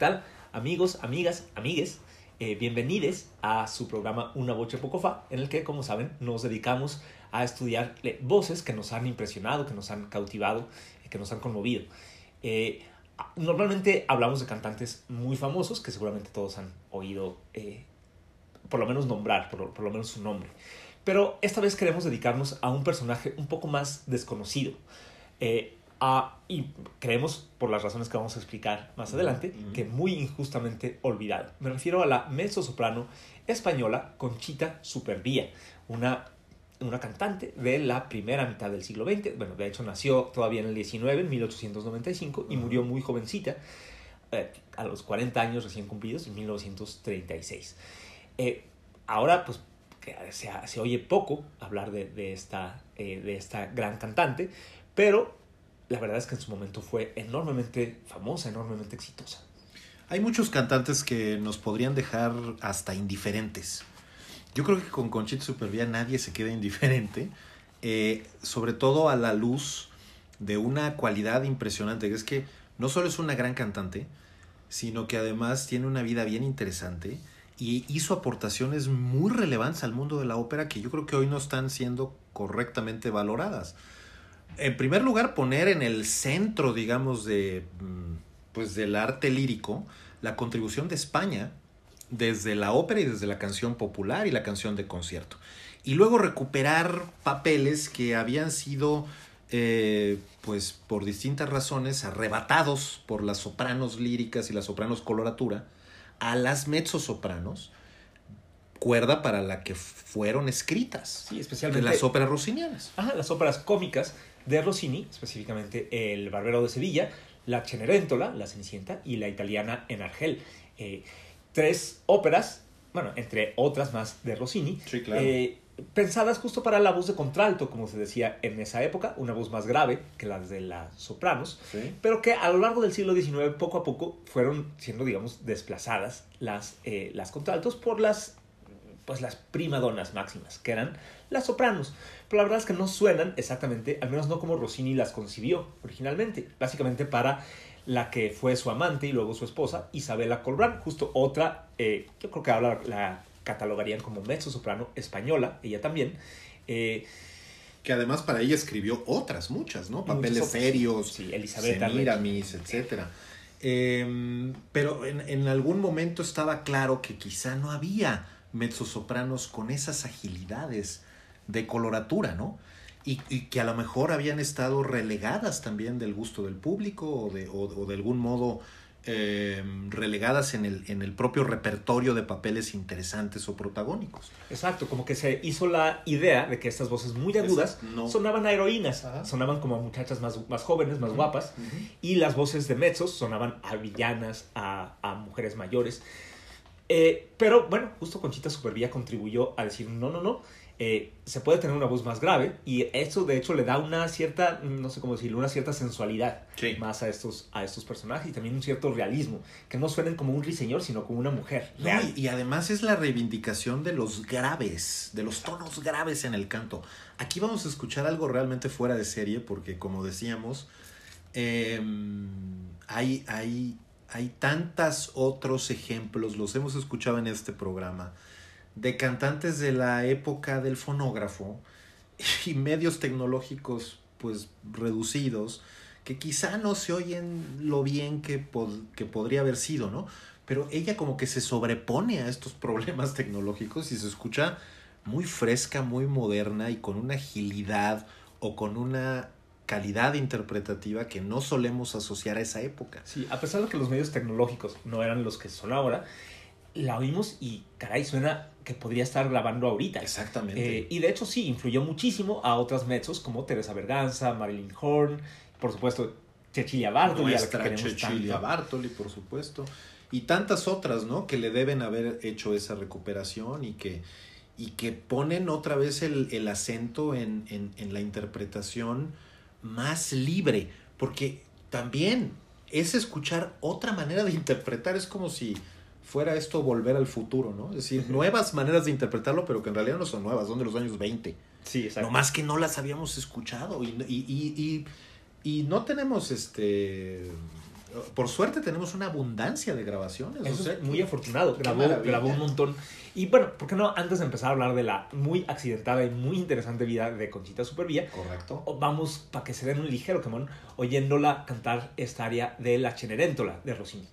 tal? Amigos, amigas, amigues, eh, bienvenidos a su programa Una Voce Poco Fa, en el que, como saben, nos dedicamos a estudiar voces que nos han impresionado, que nos han cautivado, eh, que nos han conmovido. Eh, normalmente hablamos de cantantes muy famosos, que seguramente todos han oído, eh, por lo menos nombrar, por, lo- menos su nombre. Pero esta vez queremos dedicarnos a un personaje un poco más desconocido. A- y creemos, por las razones que vamos a explicar más adelante, que muy injustamente olvidado. Me refiero a la mezzosoprano española Conchita Supervía, una, una cantante de la primera mitad del siglo XX. Bueno, de hecho nació todavía en el 19, en 1895, y murió muy jovencita, eh, a los 40 años recién cumplidos, en 1936. Eh, ahora, pues, se, se oye poco hablar de, de esta, eh, de esta gran cantante, pero la verdad es que en su momento fue enormemente famosa, enormemente exitosa. Hay muchos cantantes que nos podrían dejar hasta indiferentes. Yo creo que con Conchita Supervía nadie se queda indiferente, eh, sobre todo a la luz de una cualidad impresionante, que es que no solo es una gran cantante, sino que además tiene una vida bien interesante y hizo aportaciones muy relevantes al mundo de la ópera que yo creo que hoy no están siendo correctamente valoradas. En primer lugar, poner en el centro, digamos, de, mm, pues, del arte lírico la contribución de España desde la ópera y desde la canción popular y la canción de concierto. Y luego recuperar papeles que habían sido, eh, pues por distintas razones, arrebatados por las sopranos líricas y las sopranos coloratura a las mezzosopranos, cuerda para la que fueron escritas. Sí, De especialmente las óperas rossinianas. Ajá, las óperas cómicas de Rossini, específicamente El Barbero de Sevilla, La Cenerentola, La Cenicienta y La Italiana en Argel. Eh, tres óperas, bueno, entre otras más de Rossini, Sí, claro. eh, pensadas justo para la voz de contralto, como se decía en esa época, una voz más grave que las de las sopranos, pero que a lo largo del siglo XIX poco a poco fueron siendo, digamos, desplazadas las, eh, las contraltos por las, pues, las primadonas máximas, que eran las sopranos. Pero la verdad es que no suenan exactamente, al menos no como Rossini las concibió originalmente, básicamente para la que fue su amante y luego su esposa, Isabela Colbrán, justo otra, eh, yo creo que ahora la catalogarían como mezzo soprano española, ella también. eh, Que además para ella escribió otras, muchas, ¿no? Papeles Muchas serios, Sí, Elizabeth Semiramis, etc. pero en, en algún momento estaba claro que quizá no había mezzosopranos con esas agilidades de coloratura, ¿no? Y, y que a lo mejor habían estado relegadas también del gusto del público o de, o- o de algún modo eh, relegadas en el, en el propio repertorio de papeles interesantes o protagónicos. Exacto, como que se hizo la idea de que estas voces muy agudas no. sonaban a heroínas, Ajá. sonaban como a muchachas más, más jóvenes, más guapas, y las voces de mezzos sonaban a villanas, a, a mujeres mayores. Eh, pero bueno, justo Conchita Supervía contribuyó a decir, no, no, no, eh, se puede tener una voz más grave y eso de hecho le da una cierta, no sé cómo decirlo, una cierta sensualidad Sí. más a estos, a estos personajes y también un cierto realismo, que no suenen como un ruiseñor, sino como una mujer. No, real. y, y además es la reivindicación de los graves, de los tonos graves en el canto. Aquí vamos a escuchar algo realmente fuera de serie porque como decíamos, eh, hay, hay, hay tantos otros ejemplos, los hemos escuchado en este programa, de cantantes de la época del fonógrafo y medios tecnológicos pues reducidos que quizá no se oyen lo bien que, que podría haber sido, ¿no? Pero ella como que se sobrepone a estos problemas tecnológicos y se escucha muy fresca, muy moderna y con una agilidad o con una calidad interpretativa que no solemos asociar a esa época. Sí, a pesar de que los medios tecnológicos no eran los que son ahora, la oímos y caray, suena que podría estar grabando ahorita. Exactamente. Eh, y de hecho sí, influyó muchísimo a otras mezzos como Teresa Berganza, Marilyn Horn, por supuesto Cecilia Bartoli, a la que Nuestra queremos Cecilia tanto. Bartoli, por supuesto. Y tantas otras, ¿no? Que le deben haber hecho esa recuperación y que, y que ponen otra vez el, el acento en, en, en la interpretación más libre. Porque también es escuchar otra manera de interpretar. Es como si fuera esto volver al futuro, ¿no? Es decir, nuevas maneras de interpretarlo, pero que en realidad no son nuevas, son de los años 20. Sí, exacto. No más que no las habíamos escuchado y, y, y, y, y no tenemos este... Por suerte tenemos una abundancia de grabaciones. Eso o sea, es muy afortunado. Grabó, grabó un montón. Y bueno, ¿por qué no? Antes de empezar a hablar de la muy accidentada y muy interesante vida de Conchita Supervía, Correcto. vamos para que se den un ligero quemón oyéndola cantar esta área de La Cenerentola de Rossini.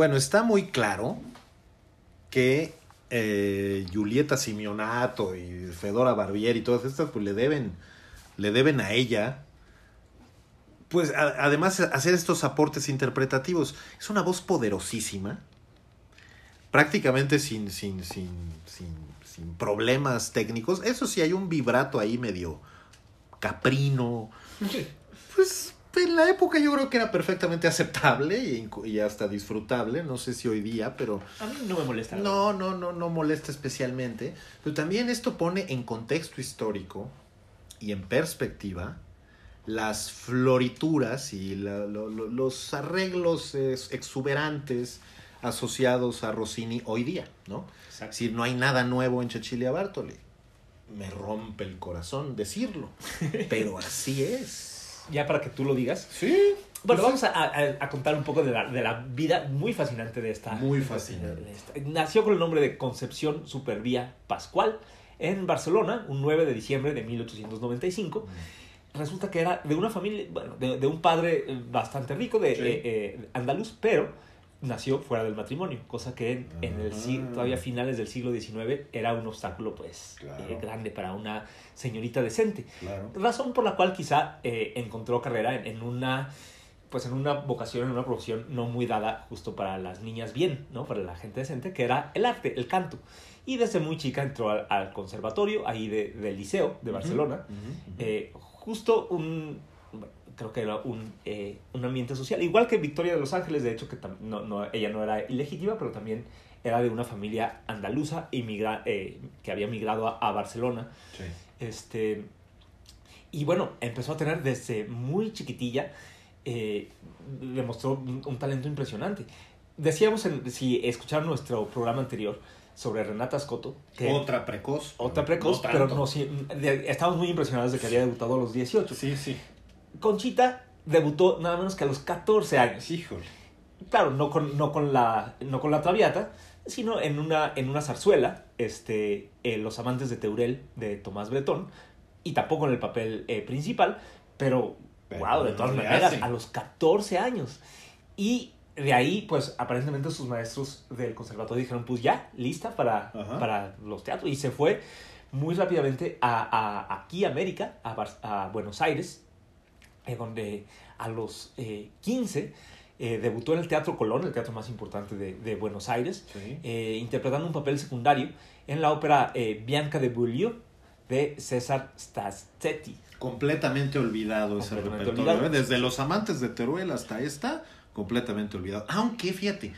Bueno, está muy claro que eh, Julieta Simeonato y Fedora Barbieri y todas estas, pues le deben, le deben a ella, pues a- además hacer estos aportes interpretativos. Es una voz poderosísima, prácticamente sin, sin, sin, sin, sin problemas técnicos. Eso sí, hay un vibrato ahí medio caprino. Pues en la época yo creo que era perfectamente aceptable y, y hasta disfrutable. No sé si hoy día, pero A mí no me molesta. no, no, no, no molesta especialmente. Pero también esto pone en contexto histórico y en perspectiva las florituras y la- lo- lo- los arreglos exuberantes asociados a Rossini hoy día, ¿no? Es Exacto. decir, no hay nada nuevo en Cecilia Bartoli. Me rompe el corazón decirlo, pero así es. Ya para que tú lo digas. Sí. Bueno, vamos a, a- a contar un poco de la, de la vida muy fascinante de esta. Muy fascinante. esta. Nació con el nombre de Concepción Supervía Pascual en Barcelona, un 9 de diciembre de 1895. Resulta que era de una familia, bueno, de, de un padre eh, bastante rico, de Sí. eh, eh, andaluz, pero nació fuera del matrimonio, cosa que en, en el Ah. todavía finales del siglo XIX era un obstáculo pues Claro. eh, grande para una señorita decente Claro. razón por la cual quizá eh, encontró carrera en, en una pues en una vocación, en una profesión no muy dada justo para las niñas bien, ¿no? Para la gente decente, que era el arte, el canto. Y desde muy chica entró al, al conservatorio, ahí de- del liceo de Barcelona. Eh, justo un, creo que era un, eh, un ambiente social, igual que Victoria de los Ángeles, de hecho, que no, no, ella no era ilegítima, pero también era de una familia andaluza inmigra- eh, que había migrado a- a Barcelona. Sí. Este, y bueno, empezó a tener desde muy chiquitilla, eh, demostró un, un talento impresionante. Decíamos, en- si escucharon nuestro programa anterior sobre Renata Scotto, que Otra precoz. otra precoz, No pero no, sí, estamos muy impresionados de que había debutado a los 18. Sí, sí. Conchita debutó nada menos que a los 14 años. Híjole. Claro, no con, no con, la, no con la Traviata, sino en una, en una zarzuela, este, eh, Los amantes de Teurel, de Tomás Bretón, y tampoco en el papel eh, principal, pero, Pero wow, de todas maneras, hace. a los 14 años. Y de ahí, pues, aparentemente sus maestros del conservatorio dijeron, pues ya, lista para, Ajá. para los teatros. Y se fue muy rápidamente a, a- aquí América, a, Bar- a Buenos Aires, eh, donde a los eh, 15 eh, debutó en el Teatro Colón, el teatro más importante de, de Buenos Aires, Sí. eh, interpretando un papel secundario en la ópera eh, Bianca de Beaulieu de César Stassetti. Completamente olvidado ese Completamente repertorio. olvidado. Desde Los Amantes de Teruel hasta esta, completamente olvidado. Aunque, fíjate,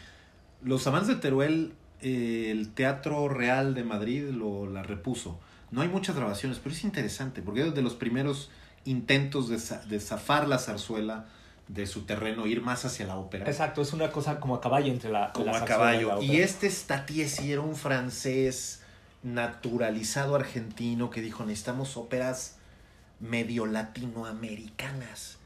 Los Amantes de Teruel, el Teatro Real de Madrid lo, la repuso. No hay muchas grabaciones, pero es interesante, porque es de los primeros intentos de, de zafar la zarzuela de su terreno, ir más hacia la ópera. Exacto, es una cosa como a caballo entre la como la a zarzuela y la caballo. Y ópera. este Statiesi era un francés naturalizado argentino que dijo, necesitamos óperas medio latinoamericanas.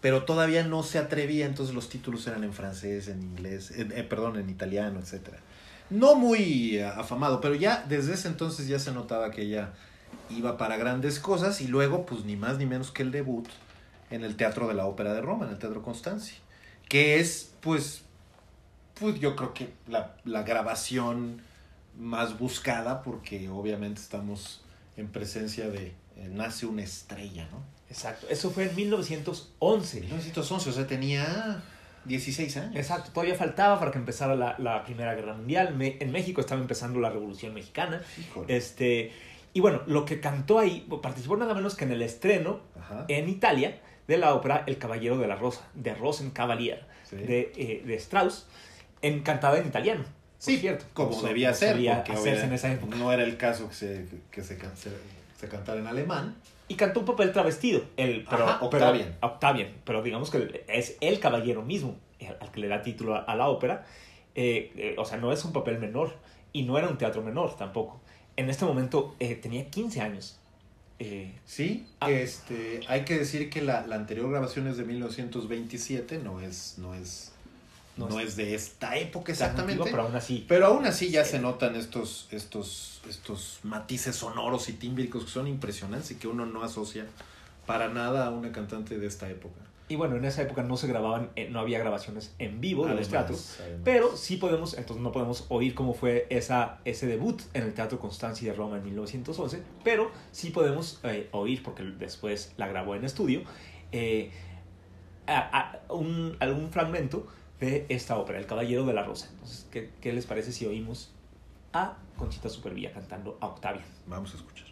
Pero todavía no se atrevía, entonces los títulos eran en francés, en inglés, eh, perdón, en italiano, etc. No muy eh, afamado, pero ya desde ese entonces ya se notaba que ella iba para grandes cosas y luego, pues ni más ni menos que el debut en el Teatro de la Ópera de Roma, en el Teatro Constanzi, que es, pues, pues yo creo que la, la grabación más buscada porque obviamente estamos en presencia de eh, Nace una estrella, ¿no? Exacto, eso fue en 1911. 1911, o sea, tenía 16 años. Exacto, todavía faltaba para que empezara la, la Primera Guerra Mundial. Me- en México estaba empezando la Revolución Mexicana. Híjole. Este, y bueno, lo que cantó ahí, participó nada menos que en el estreno Ajá. en Italia de la ópera El Caballero de la Rosa, de Rosencavalier, Sí. de, eh, de Strauss, en, cantada en italiano. Sí, cierto, como so- debía ser, porque hacerse en esa época. no era el caso que se, que se, can- se, se cantara en alemán. Y cantó un papel travestido, el, pero, Ajá, pero- Octavian. Pero digamos que es el caballero mismo al que le da título a, a la ópera. Eh, eh, o sea, no es un papel menor y no era un teatro menor tampoco. En este momento eh, tenía 15 años. Eh, Sí, Ah. este, hay que decir que la, la anterior grabación es de 1927, no es, no es, No no, es- es de esta época exactamente. antiguo, pero aún así. Pero aún así ya se notan estos, estos, estos matices sonoros y tímbricos que son impresionantes y que uno no asocia para nada a una cantante de esta época. Y bueno, en esa época no se grababan, eh, no había grabaciones en vivo de los teatros. además. Pero sí podemos, entonces no podemos oír cómo fue esa, ese debut en el Teatro Constanzi de Roma en 1911, pero sí podemos eh, oír, porque después la grabó en estudio, eh, a- a- un, algún fragmento de esta ópera, El Caballero de la Rosa. Entonces, ¿qué, qué les parece si oímos a Conchita Supervía cantando a Octavia? Vamos a escuchar.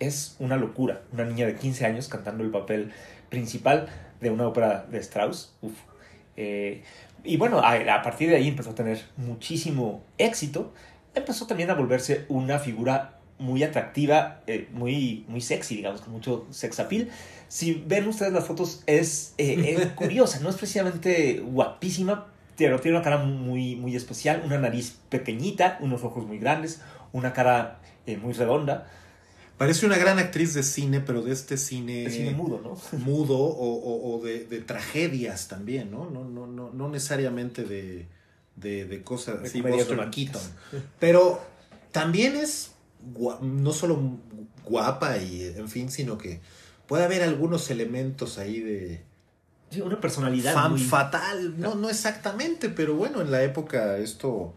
Es una locura. Una niña de 15 años cantando el papel principal de una ópera de Strauss. Uf. Eh, y bueno, a, a partir de ahí empezó a tener muchísimo éxito. Empezó también a volverse una figura muy atractiva, eh, muy, muy sexy, digamos, con mucho sex appeal. Si ven ustedes las fotos, es, eh, es curiosa, no es precisamente guapísima, pero tiene una cara muy, muy especial, una nariz pequeñita, unos ojos muy grandes, una cara muy redonda, Parece una gran actriz de cine, pero de este cine, de cine mudo, ¿no? mudo o, o- o de, de tragedias también, ¿no? No, no, no, no necesariamente de, de, de cosas así, románticas. Keaton. Pero también es no solo guapa y en fin, sino que puede haber algunos elementos ahí de Sí, una personalidad fan muy... fatal. No, no exactamente, pero bueno, en la época esto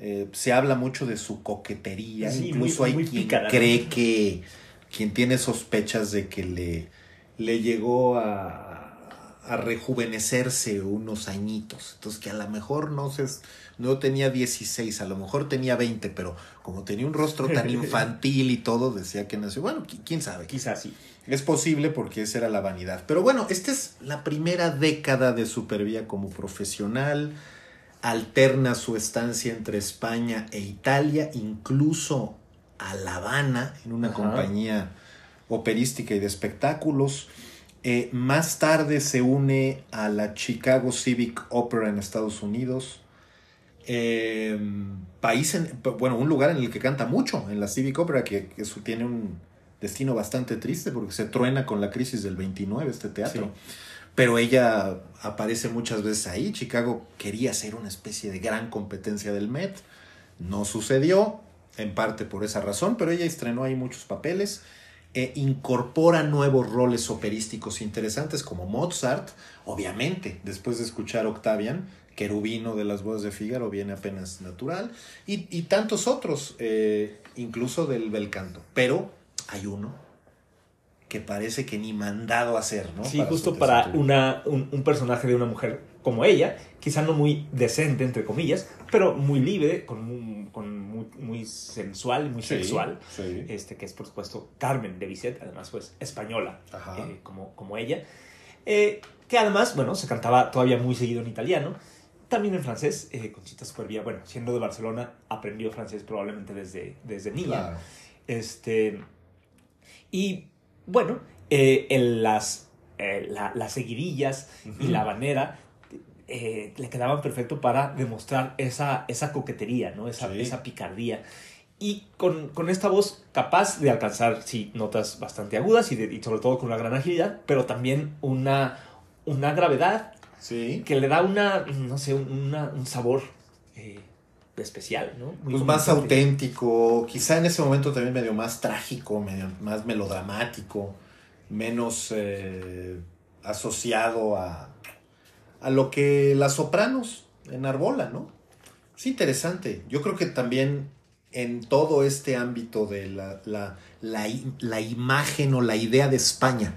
eh, se habla mucho de su coquetería. Sí, Incluso muy- hay muy quien cree que quien tiene sospechas de que le, le llegó a, a rejuvenecerse unos añitos. Entonces que a lo mejor no se no tenía 16, a lo mejor tenía 20, pero como tenía un rostro tan infantil y todo, decía que nació. Bueno, qui- quién sabe. Quizás sí. Es posible porque esa era la vanidad. Pero bueno, esta es la primera década de Supervía como profesional. Alterna su estancia entre España e Italia, incluso a La Habana, en una Ajá. compañía operística y de espectáculos. Eh, más tarde se une a la Chicago Civic Opera en Estados Unidos. Eh, país en, bueno, un lugar en el que canta mucho, en la Civic Opera, que, que eso tiene un destino bastante triste porque se truena con la crisis del 29 este teatro. Sí. Pero ella aparece muchas veces ahí. Chicago quería ser una especie de gran competencia del Met. No sucedió, en parte por esa razón, pero ella estrenó ahí muchos papeles. E incorpora nuevos roles operísticos interesantes como Mozart, obviamente, después de escuchar Octavian, querubino de las bodas de Fígaro, viene apenas natural, y, tantos otros, eh, incluso del bel canto. Pero hay uno que parece que ni mandado a hacer, ¿no? Sí, Para justo para una, un, un personaje de una mujer como ella, quizá no muy decente, entre comillas, pero muy libre, con, un- con muy, muy sensual, muy Sí, sexual, sí. este, que es por supuesto Carmen de Bizet, además pues española, eh, como, como ella, eh, que además, bueno, se cantaba todavía muy seguido en italiano, también en francés, eh, Conchita Supervía, bueno, siendo de Barcelona, aprendió francés probablemente desde, desde niña. Claro. Este. Y bueno, eh, en las, eh, la- las seguidillas y la banera eh, le quedaban perfecto para demostrar esa, esa coquetería, ¿no? Esa, Sí. esa picardía. Y con, con esta voz capaz de alcanzar, sí, notas bastante agudas y, de- y sobre todo con una gran agilidad, pero también una, una gravedad Sí. que le da una, no sé, una- un sabor eh, especial, ¿no? Muy Pues más auténtico, quizá en ese momento también medio más trágico, medio más melodramático, menos eh, asociado a, a lo que las sopranos enarbolan, ¿no? Es interesante. Yo creo que también en todo este ámbito de la, la, la imagen o la idea de España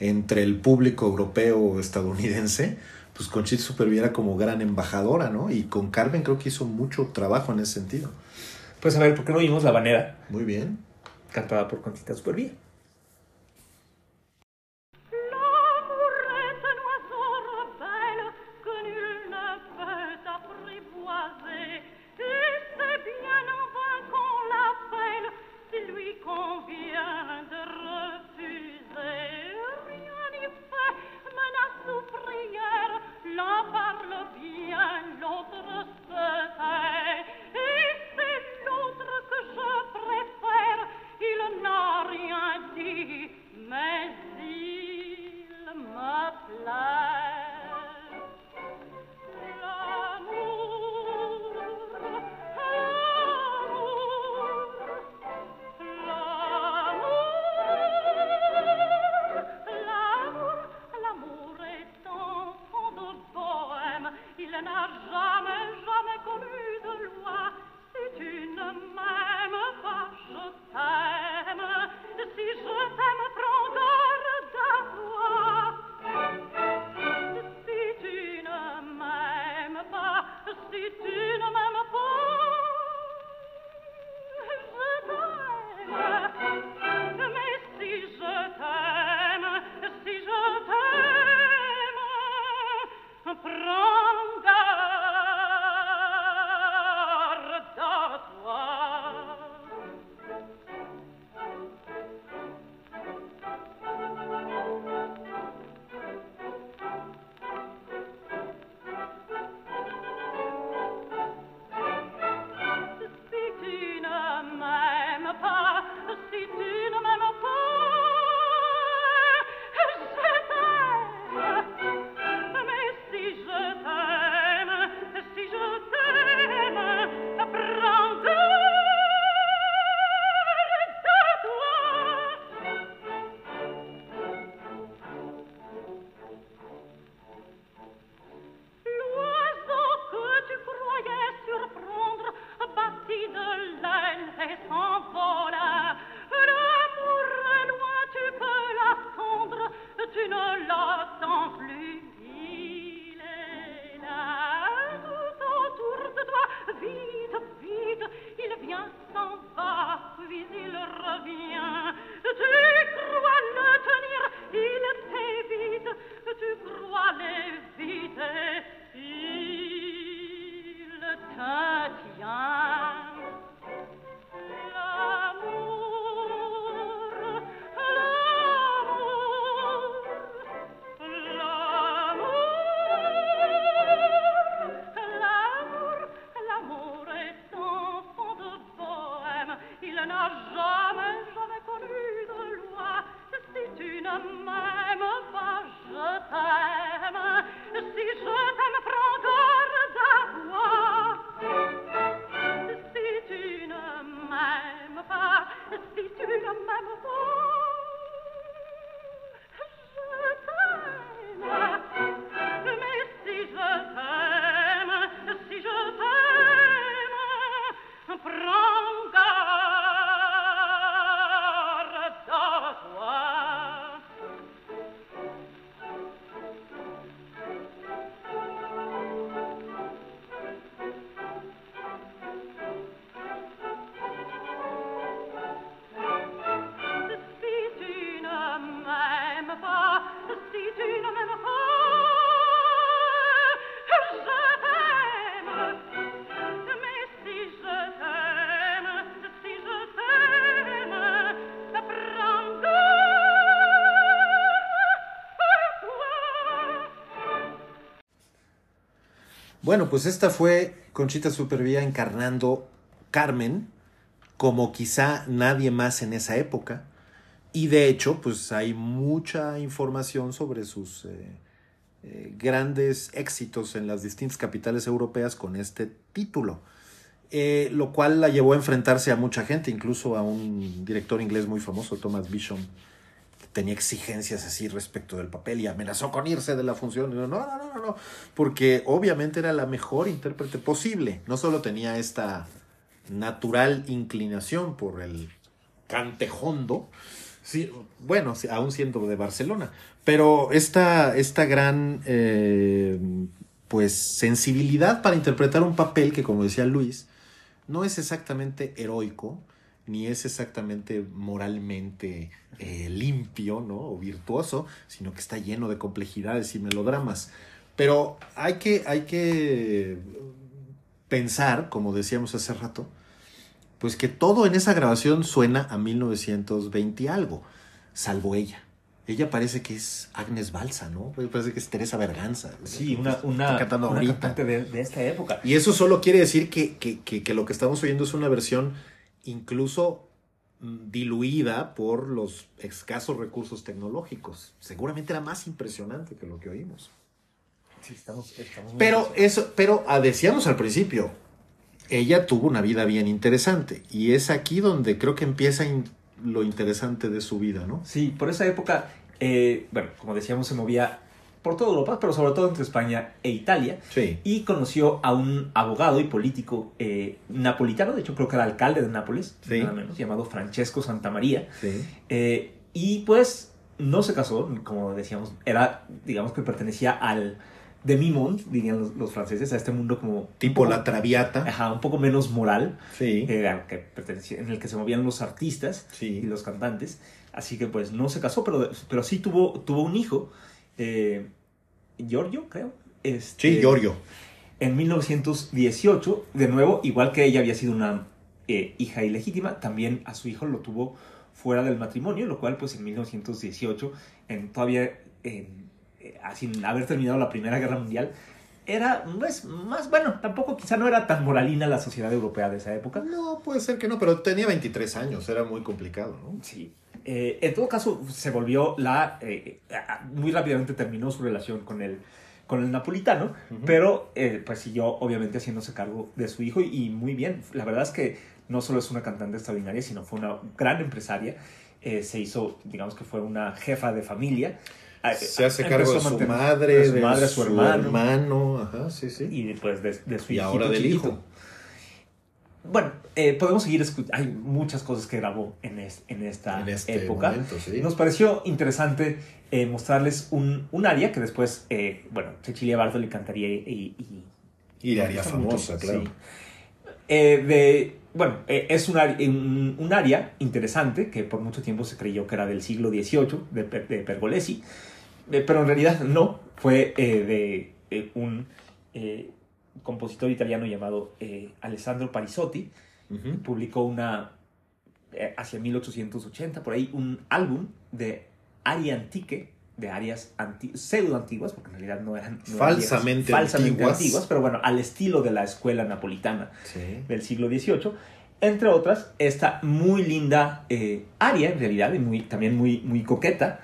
entre el público europeo o estadounidense, pues Conchita Supervía era como gran embajadora, ¿no? Y con Carmen creo que hizo mucho trabajo en ese sentido. Pues a ver, ¿por qué no vimos la banera Muy bien. cantada por Conchita Supervía? Bueno, pues esta fue Conchita Supervía encarnando Carmen como quizá nadie más en esa época. Y de hecho, pues hay mucha información sobre sus eh, eh, grandes éxitos en las distintas capitales europeas con este título. Eh, lo cual la llevó a enfrentarse a mucha gente, incluso a un director inglés muy famoso, Thomas Bishop, tenía exigencias así respecto del papel y amenazó con irse de la función. No, no, no, no, no, porque obviamente era la mejor intérprete posible. No solo tenía esta natural inclinación por el cantejondo, sí, bueno, aún siendo de Barcelona, pero esta, esta gran eh, pues sensibilidad para interpretar un papel que, como decía Luis, no es exactamente heroico, ni es exactamente moralmente eh, limpio ¿no? o virtuoso, sino que está lleno de complejidades y melodramas. Pero hay que, hay que pensar, como decíamos hace rato, pues que todo en esa grabación suena a 1920 y algo, salvo ella. Ella parece que es Agnes Balsa, ¿no? Parece que es Teresa Berganza. Sí, una, una, cantando una cantante de, de esta época. Y eso solo quiere decir que, que, que, que lo que estamos oyendo es una versión incluso mm, diluida por los escasos recursos tecnológicos. Seguramente era más impresionante que lo que oímos. Sí, estamos, estamos Pero eso, pero ah, decíamos al principio, ella tuvo una vida bien interesante y es aquí donde creo que empieza in- lo interesante de su vida, ¿no? Sí, por esa época, eh, bueno, como decíamos, se movía por toda Europa, pero sobre todo entre España e Italia. Sí. Y conoció a un abogado y político eh, napolitano, de hecho creo que era alcalde de Nápoles, Sí. nada menos, llamado Francesco Santamaría. Sí. Eh, y pues no se casó, como decíamos, era, digamos que pertenecía al demi-monde, dirían los, los franceses, a este mundo como... Tipo un la poco- traviata. Ajá, un poco menos moral, Sí. eh, que pertenecía- en el que se movían los artistas Sí. y los cantantes. Así que pues no se casó, pero, pero sí tuvo, tuvo un hijo, eh, Giorgio, creo. Este, Sí, Giorgio. En 1918, de nuevo, igual que ella había sido una eh, hija ilegítima, también a su hijo lo tuvo fuera del matrimonio, lo cual pues en 1918, en, todavía en, eh, sin haber terminado la Primera Guerra Mundial, era pues, más, bueno, tampoco quizá no era tan moralina la sociedad europea de esa época. No, puede ser que no, pero tenía 23 años, era muy complicado, ¿no? Sí. Eh, en todo caso, se volvió la... eh, muy rápidamente terminó su relación con el, con el napolitano, pero eh, pues siguió obviamente haciéndose cargo de su hijo y, muy bien. La verdad es que no solo es una cantante extraordinaria, sino fue una gran empresaria. Eh, se hizo, digamos que fue una jefa de familia. Eh, Se hace cargo de a su madre, de su madre, su hermano, hermano, ajá, sí, sí. y pues de, de su Y ahora del chiquito. hijo. Bueno, eh, podemos seguir escuchando. Hay muchas cosas que grabó en, es- en esta en este época. momento, sí. Nos pareció interesante eh, mostrarles un, un área que después, eh, bueno, Cecilia Bartoli cantaría y... y, Y área gusta famosa, mucho, claro. sí. Eh, de, bueno, es un, área- un, un área interesante que por mucho tiempo se creyó que era del siglo XVIII, de, Per- de Pergolesi, pero en realidad no, fue de un eh, compositor italiano llamado eh, Alessandro Parisotti, publicó una, eh, hacia 1880, por ahí, un álbum de aria antique, de arias anti pseudo antiguas, porque en realidad no eran, no eran Falsamente viejas, falsamente antiguas. antiguas, pero bueno, al estilo de la escuela napolitana Sí. del siglo XVIII. Entre otras, esta muy linda eh, aria, en realidad, y muy, también muy, muy coqueta,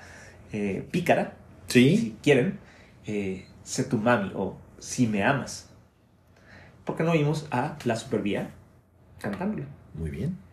eh, pícara, Sí. si quieren, eh, Sé tu mami o Si me amas. ¿Por qué no oímos a la supervía cantándola? Muy bien.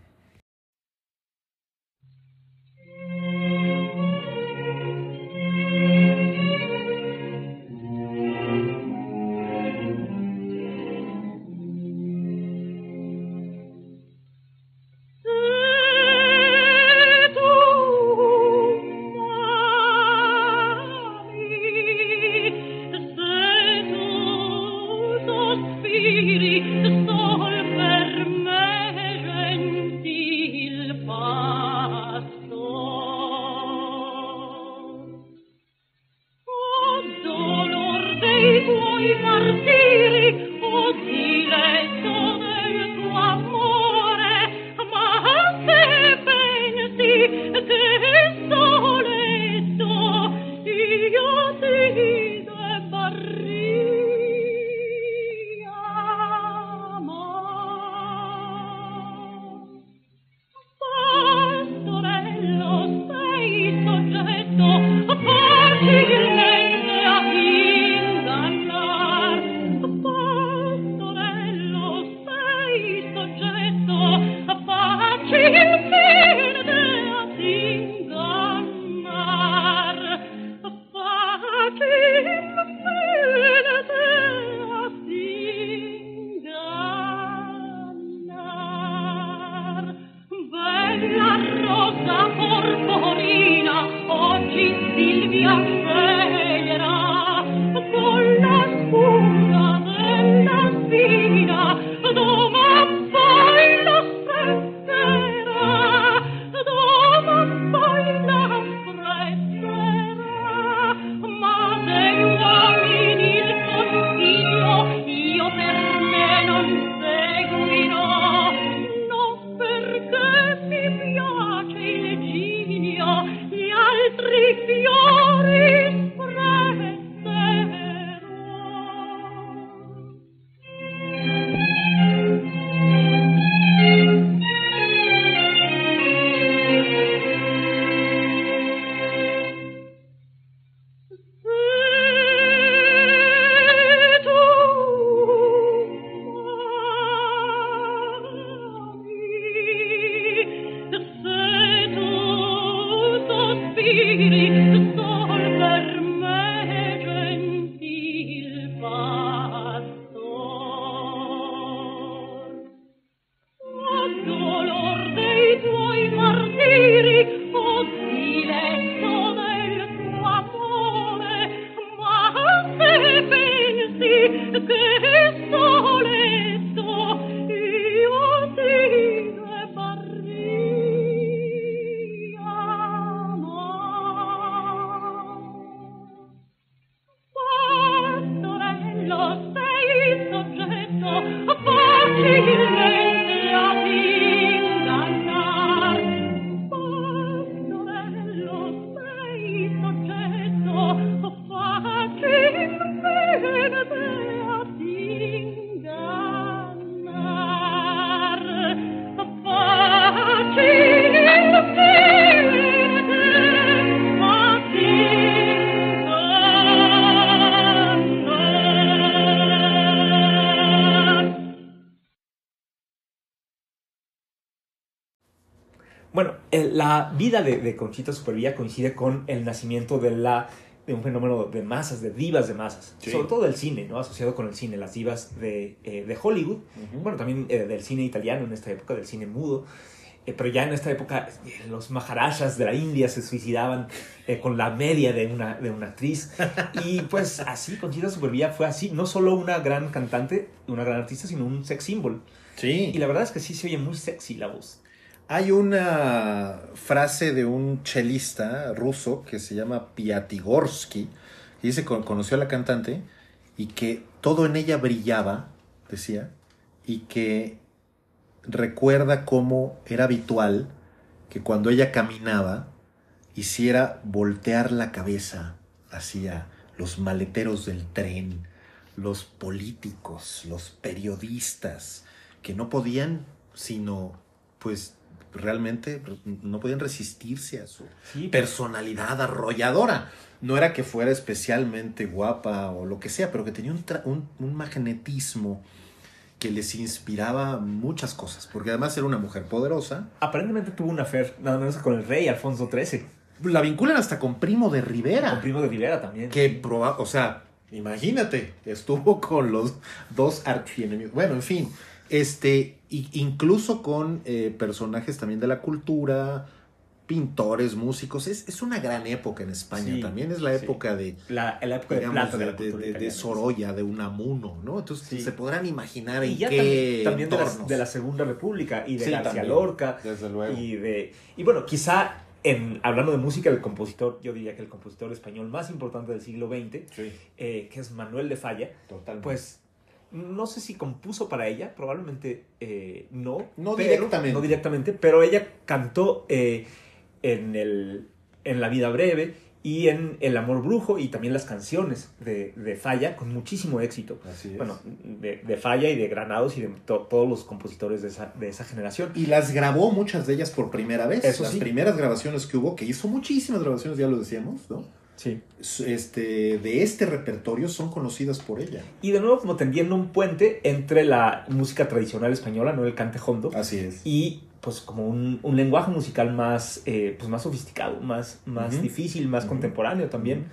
La vida de, Conchita Supervilla coincide con el nacimiento de, la, de un fenómeno de masas, de divas de masas, sobre todo del cine, ¿no? asociado con el cine, las divas de, eh, Hollywood, bueno, también eh, del cine italiano en esta época, del cine mudo. Eh, pero ya en esta época los maharashas de la India se suicidaban con la media de una, de una actriz. Y pues así, Conchita Supervilla fue así, no solo una gran cantante, una gran artista, sino un sex symbol. Sí. Y la verdad es que sí se oye muy sexy la voz. Hay una frase de un chelista ruso que se llama Piatigorsky, que dice que conoció a la cantante y que todo en ella brillaba, decía, y que recuerda cómo era habitual que cuando ella caminaba hiciera voltear la cabeza hacia los maleteros del tren, los políticos, los periodistas, que no podían sino pues realmente no podían resistirse a su pues. personalidad arrolladora. No era que fuera especialmente guapa o lo que sea, pero que tenía un, un, magnetismo que les inspiraba muchas cosas, porque además era una mujer poderosa. Aparentemente tuvo una fe nada menos con el rey Alfonso XIII. La vinculan hasta con Primo de Rivera. Con Primo de Rivera también. Que proba o sea, imagínate, estuvo con los dos archienemigos. Bueno, en fin, este, incluso con eh, personajes también de la cultura, pintores, músicos. Es, es una gran época en España. también es la época de. La, época de, de, Sorolla, de Unamuno, ¿no? Entonces se podrán imaginar en qué. También, de, la, Segunda República y de García Lorca. Desde luego. Y, de, y bueno, quizá. En, hablando de música, el compositor, yo diría que el compositor español más importante del siglo XX, eh, que es Manuel de Falla, Totalmente. pues no sé si compuso para ella, probablemente eh, no. No directamente. No directamente, pero ella cantó eh, en, el, en La vida breve y en El amor brujo y también las canciones de, de Falla con muchísimo éxito. Así Bueno, de, de, Falla y de Granados y de todos los compositores de esa, de esa generación. Y las grabó muchas de ellas por primera vez. Eso las primeras grabaciones que hubo, que hizo muchísimas grabaciones, ya lo decíamos, ¿no? Sí. Este, de este repertorio son conocidas por ella. Y de nuevo como tendiendo un puente entre la música tradicional española, no el cante hondo. Así es. Y pues como un, un lenguaje musical más, eh, pues más sofisticado, más, más difícil, más contemporáneo también.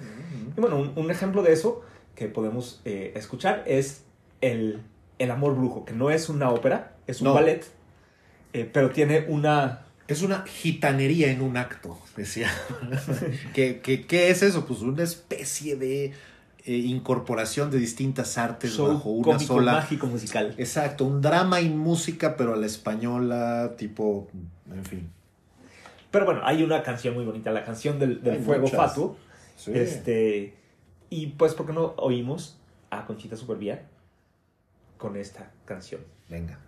Y bueno, un, un ejemplo de eso que podemos eh, escuchar es el, el Amor Brujo, que no es una ópera, es un No. ballet, eh, pero tiene una... Es una gitanería en un acto, decía. ¿Qué, qué, qué es eso? Pues una especie de eh, incorporación de distintas artes show bajo una cómico, sola. mágico, musical. Exacto, un drama y música, pero a la española, tipo, en fin. Pero bueno, hay una canción muy bonita, la canción del, fuego muchas. fatuo. Sí. Este, y pues, ¿por qué no oímos a Conchita Supervía con esta canción? Venga.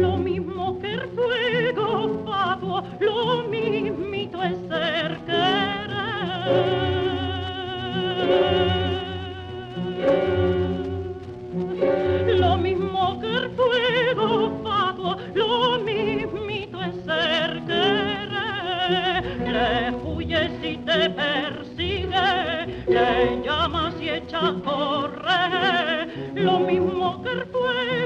Lo mismo que el fuego fatuo, lo mismito es ser querer. Lo mismo que el fuego fatuo, lo mismito es ser querer. Le huyes y te persigue, le llamas y echa a correr. Lo mismo que el fuego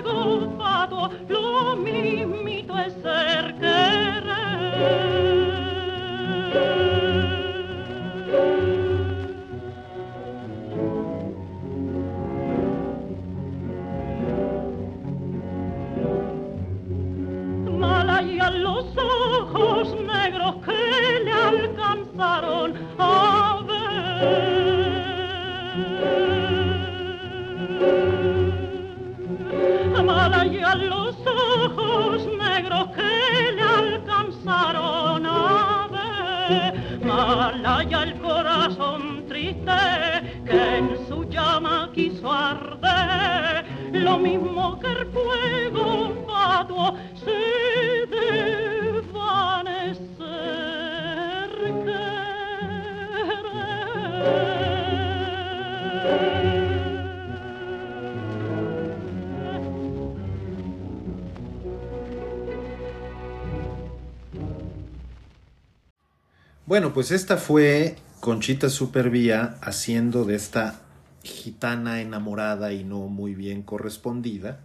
Bueno, pues esta fue Conchita Supervía haciendo de esta gitana enamorada y no muy bien correspondida,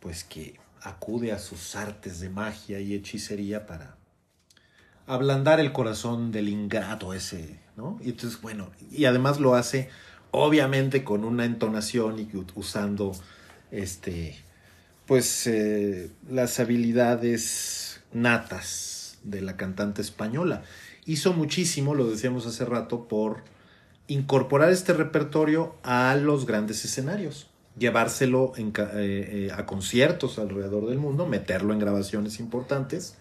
pues que acude a sus artes de magia y hechicería para ablandar el corazón del ingrato ese, ¿no? Y entonces, bueno, y además lo hace obviamente con una entonación y usando este pues eh, las habilidades natas de la cantante española. Hizo muchísimo, lo decíamos hace rato, por incorporar este repertorio a los grandes escenarios, llevárselo en eh, eh, a conciertos alrededor del mundo, meterlo en grabaciones importantes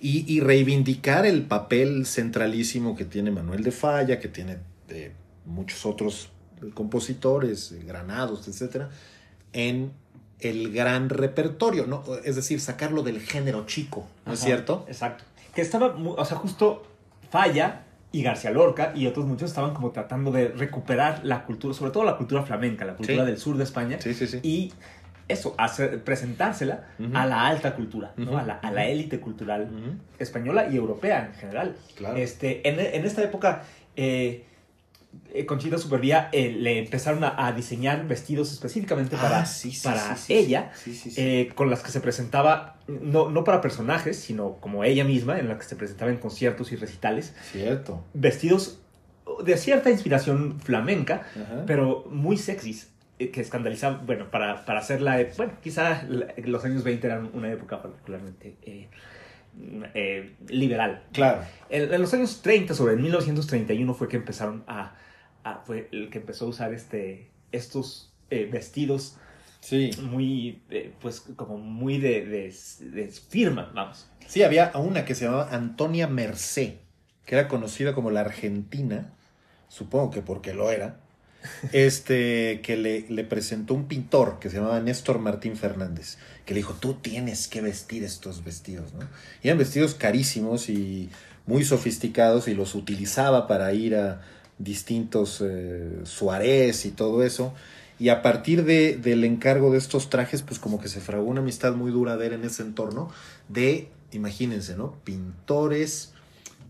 y, y reivindicar el papel centralísimo que tiene Manuel de Falla, que tiene eh, muchos otros compositores, Granados, etcétera, en el gran repertorio, ¿no? Es decir, sacarlo del género chico, ¿no es cierto? Exacto. Que estaba, o sea, justo Falla y García Lorca y otros muchos estaban como tratando de recuperar la cultura, sobre todo la cultura flamenca, la cultura Sí. del sur de España. Sí, sí, sí. Y eso, hacer, presentársela a la alta cultura, ¿no? A, la, a la élite cultural española y europea en general. Claro. Este, en, en esta época, eh, Conchita Supervía eh, le empezaron a, a diseñar vestidos específicamente para, Ah, sí, sí, para sí, sí, ella, eh, con las que se presentaba, no, no para personajes, sino como ella misma, en la que se presentaba en conciertos y recitales, Cierto. vestidos de cierta inspiración flamenca, Ajá. pero muy sexys, eh, que escandalizaban, bueno, para, para hacerla, eh, bueno, quizá la- los años 20 eran una época particularmente eh, liberal. Claro. En, en los años 30, sobre 1931, fue que empezaron a, a- fue el que empezó a usar este, estos eh, vestidos Sí. muy, eh, pues, como muy de, de, de firma, vamos. Sí, había una que se llamaba Antonia Mercé, que era conocida como la Argentina, supongo que porque lo era, este, que le, le presentó un pintor que se llamaba Néstor Martín Fernández, que le dijo, tú tienes que vestir estos vestidos, ¿no? Eran vestidos carísimos y muy sofisticados y los utilizaba para ir a distintos eh, y todo eso. Y a partir de, del encargo de estos trajes, pues como que se fraguó una amistad muy duradera en ese entorno de, imagínense, ¿no? Pintores,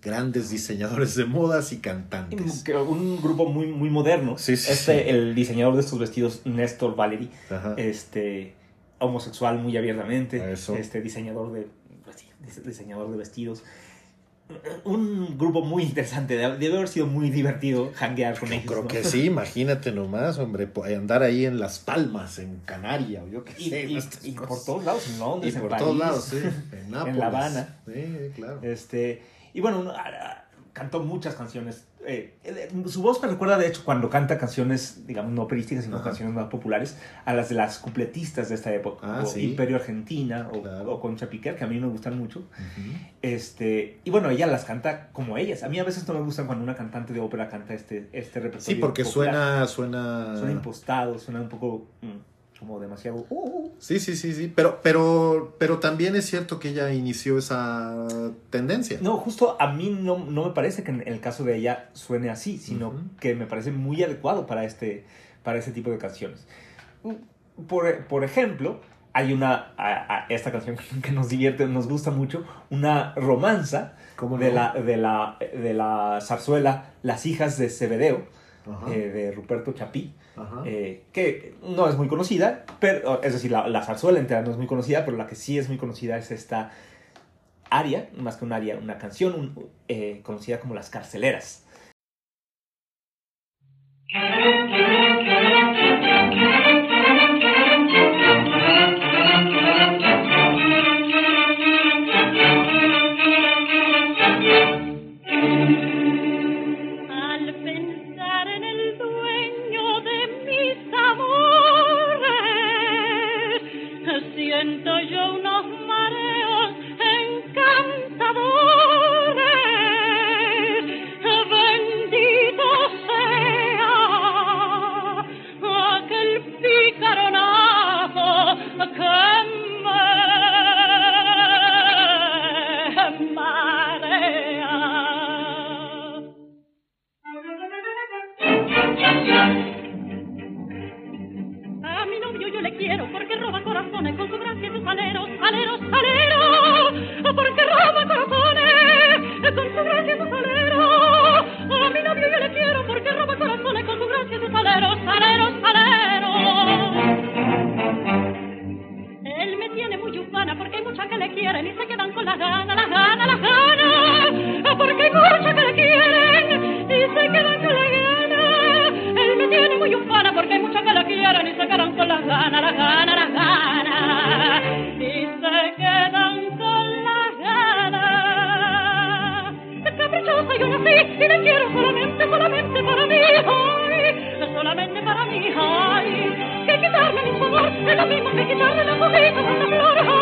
grandes diseñadores de modas y cantantes. Un grupo muy, muy moderno. Sí, sí, este, sí. El diseñador de estos vestidos, Néstor Valery, Ajá. este, homosexual muy abiertamente, Eso. este diseñador de pues diseñador de vestidos. Un grupo muy interesante, debe haber sido muy divertido hanguear con Yo ellos. creo ¿no? que sí, imagínate nomás, hombre, andar ahí en Las Palmas, en Canaria, o yo qué Y, sé. y- por todos lados, en Y Londres, en París, todos lados, sí. En, Nápoles. La Habana. Sí, claro. Este, y bueno, no, ah, ah, cantó muchas canciones. eh, eh, su voz me recuerda, de hecho, cuando canta canciones, digamos, no operísticas, sino Ajá. canciones más populares, a las de las cupletistas de esta época. Ah, o sí. Imperio Argentina o, Claro. o Concha Piquer, que a mí me gustan mucho. Este, y bueno, ella las canta como ellas. A mí a veces no me gustan cuando una cantante de ópera canta este, este repertorio. Sí, porque popular. suena, suena... Suena impostado, suena un poco mm, como demasiado... uh, uh. Sí, sí, sí, sí. Pero, pero, pero también es cierto que ella inició esa tendencia. No, justo a mí no, no me parece que en el caso de ella suene así, sino Ujú. que me parece muy adecuado para este, para este tipo de canciones. Por, por ejemplo, hay una, a- a- esta canción que nos divierte, nos gusta mucho, una romanza ¿Cómo de, no? la, de, la, de la zarzuela Las hijas de Cebedeo, eh, de Ruperto Chapí. Eh, que no es muy conocida, pero, es decir, la, la zarzuela entera no es muy conocida, pero la que sí es muy conocida es esta aria, más que un aria, una canción un- eh, conocida como Las Carceleras. Quieren y se quedan con las ganas, las ganas, las ganas. Porque hay muchas que le quieren y se quedan con las ganas. Él me tiene muy ufana porque hay muchas que le quieren y se quedan con las ganas, las ganas, las ganas. Y se quedan con las ganas. Caprichosa yo nací y le quiero solamente, solamente para mí. Ay, solamente para mí. Ay, que quitarme mi amor es lo mismo que quitarle las hojitas a una flor. Ay,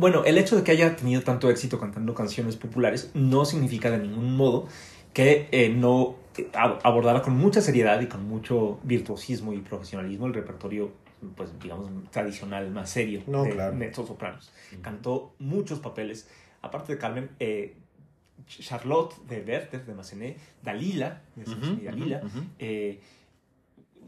Bueno, el hecho de que haya tenido tanto éxito cantando canciones populares no significa de ningún modo que eh, no eh, ab- abordara con mucha seriedad y con mucho virtuosismo y profesionalismo el repertorio, pues digamos, tradicional, más serio No, de claro. mezzosopranos. Cantó muchos papeles, aparte de Carmen, eh, Charlotte de Werther, de Massenet, Dalila, de Samson y Dalila, eh,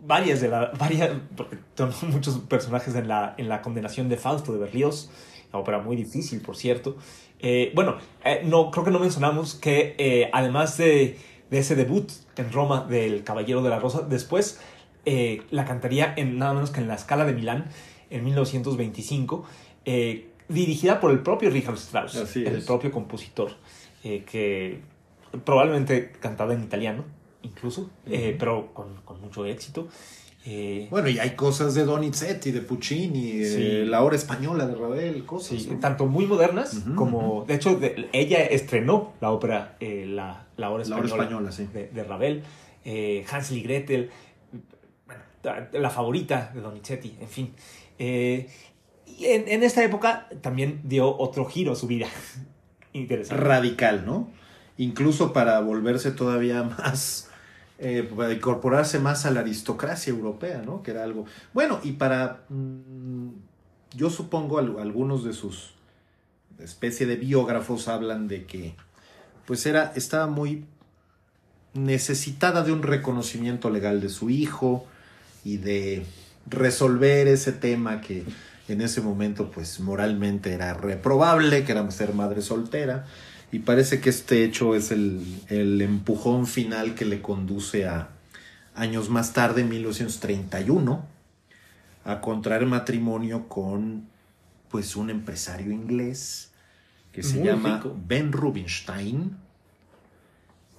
varias de la varias porque son muchos personajes en la en la condenación de Fausto de Berlioz la ópera muy difícil por cierto Eh, bueno eh, no creo que no mencionamos que eh, además de, de ese debut en Roma del Caballero de la Rosa después eh, la cantaría en nada menos que en la Scala de Milán en 1925 eh, dirigida por el propio Richard Strauss Así el es. propio compositor eh, que probablemente cantaba en italiano incluso, eh, Ujú. pero con, con mucho éxito. Eh, Bueno, y hay cosas de Donizetti, de Puccini, Sí. eh, la hora española de Ravel, cosas. sí, ¿no? tanto muy modernas como, de hecho, de- ella estrenó la ópera eh, la, la Hora La hora Española, española, sí. de, de Ravel, Hansel y Gretel, bueno, la- favorita de Donizetti, en fin. Y en, en esta época también dio otro giro a su vida. Interesante. Radical, ¿no? Incluso para volverse todavía más eh, para incorporarse más a la aristocracia europea, ¿no? Que era algo... Bueno, y para... mm, yo supongo al- algunos de sus especie de biógrafos hablan de que pues era estaba muy necesitada de un reconocimiento legal de su hijo y de resolver ese tema que en ese momento pues moralmente era reprobable, que era ser madre soltera y parece que este hecho es el, el empujón final que le conduce a años más tarde, en 1931, a contraer matrimonio con pues un empresario inglés que se Muy llama rico. Ben Rubinstein,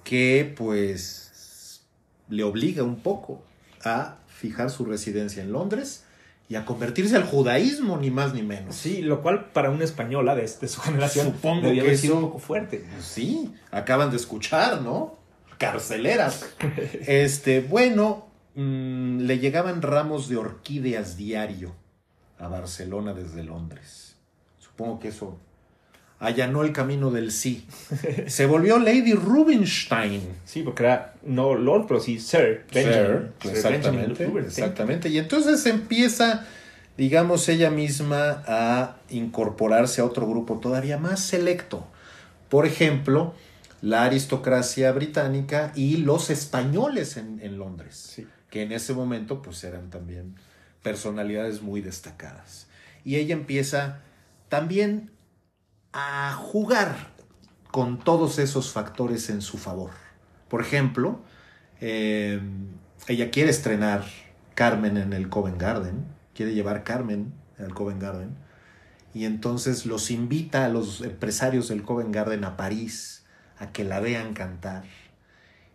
que pues le obliga un poco a fijar su residencia en Londres y a convertirse al judaísmo, ni más ni menos. Sí, lo cual para una española de, de su generación Supongo debía que haber sido un poco fuerte. Pues sí, acaban de escuchar, ¿no? Carceleras. Este, bueno, mm, le llegaban ramos de orquídeas diario a Barcelona desde Londres. Supongo que eso allanó el camino del sí. Se volvió Lady Rubinstein. Sí, porque era no Lord, pero sí Sir Benjamin. Sir, Sir Benjamin exactamente, exactamente. Y entonces empieza, digamos, ella misma a incorporarse a otro grupo todavía más selecto. Por ejemplo, la aristocracia británica y los españoles en, en Londres, Sí. que en ese momento pues eran también personalidades muy destacadas. Y ella empieza también a jugar con todos esos factores en su favor. Por ejemplo, eh, ella quiere estrenar Carmen en el Covent Garden, quiere llevar Carmen al Covent Garden, y entonces los invita a los empresarios del Covent Garden a París a que la vean cantar,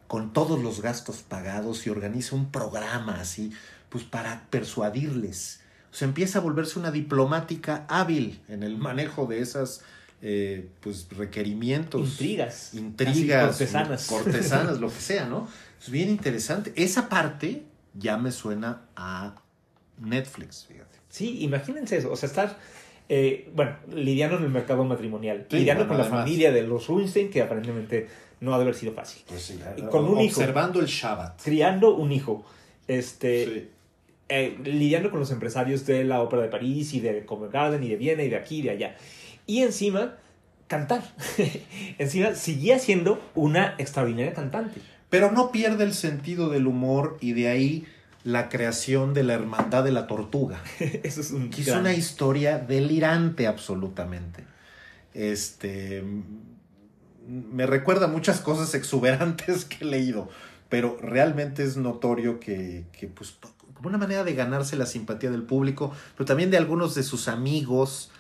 con todos los gastos pagados y organiza un programa así, pues para persuadirles. O sea, empieza a volverse una diplomática hábil en el manejo de esas eh, pues requerimientos Intrigas. intrigas, cortesanas. cortesanas, lo que sea, ¿no? Es bien interesante. Esa parte ya me suena a Netflix, fíjate. Sí, imagínense eso. O sea, estar, eh, bueno, lidiando en el mercado matrimonial, Sí, lidiando bueno, con la familia de los Rubinstein, que aparentemente no ha de haber sido fácil. Pues sí, Y con un hijo. observando el Shabbat. Criando un hijo, este, Sí. eh, lidiando con los empresarios de la Ópera de París y de Covent Garden y de Viena y de aquí y de allá. Y encima, cantar. encima, seguía siendo una extraordinaria cantante. Pero no pierde el sentido del humor y de ahí la creación de la Hermandad de la Tortuga. Eso es un que es una historia delirante absolutamente. Este me recuerda muchas cosas exuberantes que he leído, pero realmente es notorio que, que, pues como una manera de ganarse la simpatía del público, pero también de algunos de sus amigos,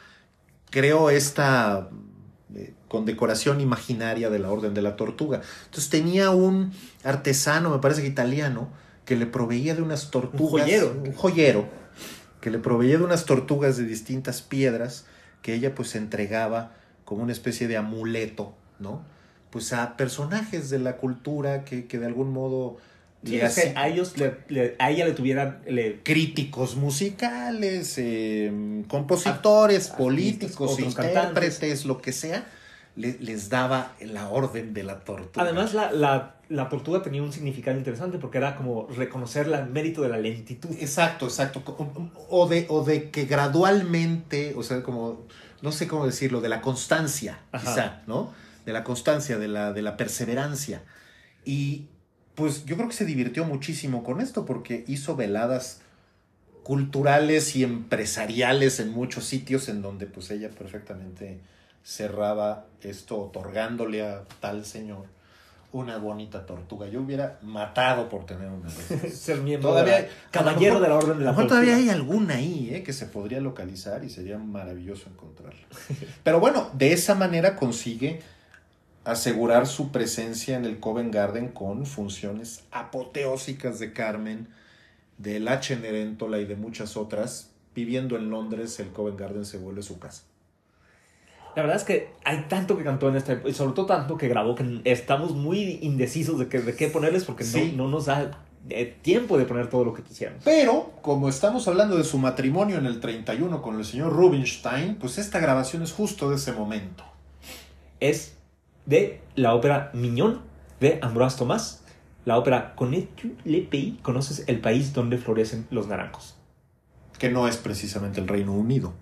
creó esta eh, condecoración imaginaria de la Orden de la Tortuga. Entonces tenía un artesano, me parece que italiano, que le proveía de unas tortugas. joyero. Un joyero. Que le proveía de unas tortugas de distintas piedras que ella pues entregaba como una especie de amuleto, ¿no? Pues a personajes de la cultura que, que de algún modo Sí, es que hacían- a ellos, le- le- a ella le tuvieran, le, críticos musicales, eh, compositores, Artistas, políticos, intérpretes, lo que sea, le- les daba la orden de la tortuga. Además, la, la, la tortuga tenía un significado interesante porque era como reconocer el mérito de la lentitud. Exacto, exacto. Co- O de, o de que gradualmente, o sea, como, no sé cómo decirlo, de la constancia, Ajá. quizá, ¿no? De la constancia, de la, de la perseverancia. Y pues yo creo que se divirtió muchísimo con esto porque hizo veladas culturales y empresariales en muchos sitios en donde pues ella perfectamente cerraba esto otorgándole a tal señor una bonita tortuga. Yo hubiera matado por tener una. Ser miembro Todavía de la- caballero mejor- de la orden de la tortuga. todavía hay alguna ahí eh, que se podría localizar y sería maravilloso encontrarla. Pero bueno, de esa manera consigue asegurar su presencia en el Covent Garden con funciones apoteósicas de Carmen, de La Cenerentola y de muchas otras. Viviendo en Londres, el Covent Garden se vuelve su casa. La verdad es que hay tanto que cantó en esta época, y sobre todo tanto que grabó, que estamos muy indecisos de, que, de qué ponerles porque no- Sí. no, nos da eh, tiempo de poner todo lo que quisiéramos. Pero, como estamos hablando de su matrimonio en el 31 con el señor Rubinstein, pues esta grabación es justo de ese momento. Es de la ópera Miñón de Ambroise Thomas, la ópera Connais-tu le pays? ¿Conoces el país donde florecen los naranjos? Que no es precisamente el Reino Unido.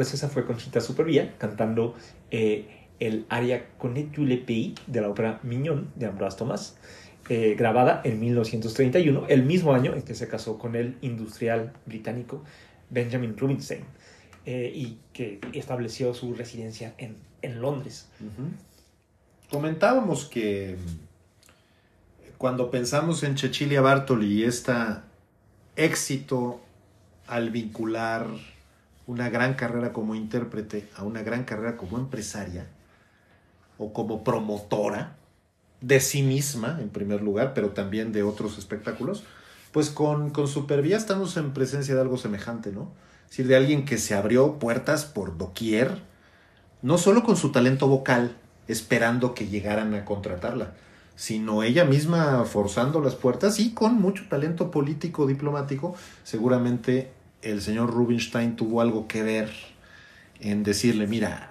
Pues esa fue Conchita Supervía cantando eh, el aria Connais-tu le de la ópera Mignon de Ambroise Thomas, eh, grabada en 1931, el mismo año en que se casó con el industrial británico Benjamin Rubinstein eh, y que estableció su residencia en, en Londres. Comentábamos que mm, cuando pensamos en Cecilia Bartoli y este éxito al vincular una gran carrera como intérprete a una gran carrera como empresaria o como promotora de sí misma, en primer lugar, pero también de otros espectáculos, pues con, con Supervía estamos en presencia de algo semejante, ¿no? Es decir, de alguien que se abrió puertas por doquier, no solo con su talento vocal, esperando que llegaran a contratarla, sino ella misma forzando las puertas y con mucho talento político, diplomático, seguramente el señor Rubinstein tuvo algo que ver en decirle, mira,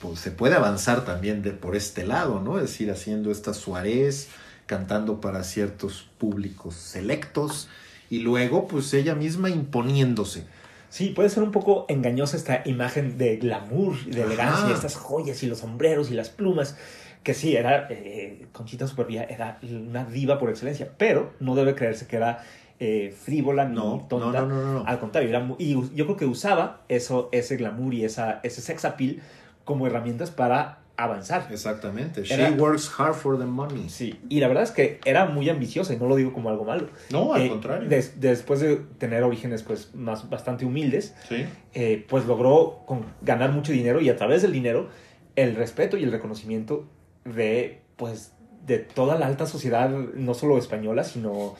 pues se puede avanzar también de por este lado, ¿no? Es decir, haciendo estas suárez, cantando para ciertos públicos selectos y luego pues ella misma imponiéndose. Sí, puede ser un poco engañosa esta imagen de glamour, de elegancia, Ajá. estas joyas y los sombreros y las plumas, que sí, era, eh, Conchita Supervía era una diva por excelencia, pero no debe creerse que era eh, frívola ni No, tonta. no, no. Al contrario, era mu- y yo creo que usaba eso, ese glamour y esa, ese sex appeal como herramientas para avanzar. Exactamente. She Era- works hard for the money. Sí, y la verdad es que era muy ambiciosa y no lo digo como algo malo. No, al Eh, contrario. des- después de tener orígenes pues más bastante humildes, Sí. eh, pues logró con- ganar mucho dinero y a través del dinero el respeto y el reconocimiento de pues de toda la alta sociedad no solo española sino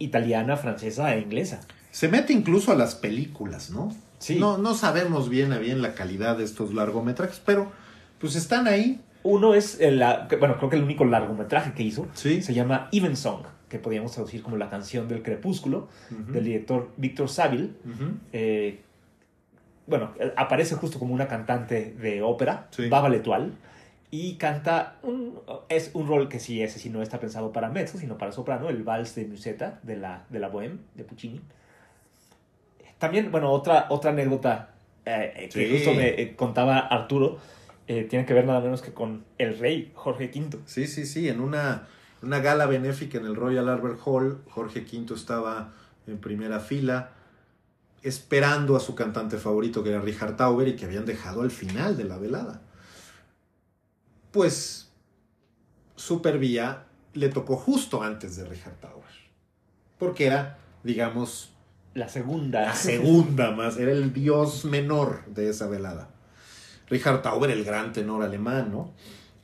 italiana, francesa e inglesa. Se mete incluso a las películas, ¿no? Sí. No, no sabemos bien a bien la calidad de estos largometrajes, pero pues están ahí. Uno es el, la- bueno creo que el único largometraje que hizo Sí. se llama Even Song que podríamos traducir como la canción del crepúsculo del director Víctor Ujú. eh, bueno, aparece justo como una cantante de ópera, Sí. Baba Letual, y canta, un, es un rol que sí, ese sí no está pensado para mezzo, sino para soprano, el vals de Musetta, de la, de la Bohème, de Puccini. También, bueno, otra, otra anécdota eh, eh, que Sí. justo me eh, contaba Arturo, eh, tiene que ver nada menos que con el rey Jorge V. Sí, sí, sí, en una, una gala benéfica en el Royal Albert Hall, Jorge V estaba en primera fila esperando a su cantante favorito que era Richard Tauber y que habían dejado al final de la velada. Pues Supervía le tocó justo antes de Richard Tauber, porque era, digamos, La segunda. la segunda más, era el dios menor de esa velada. Richard Tauber, el gran tenor alemán, ¿no?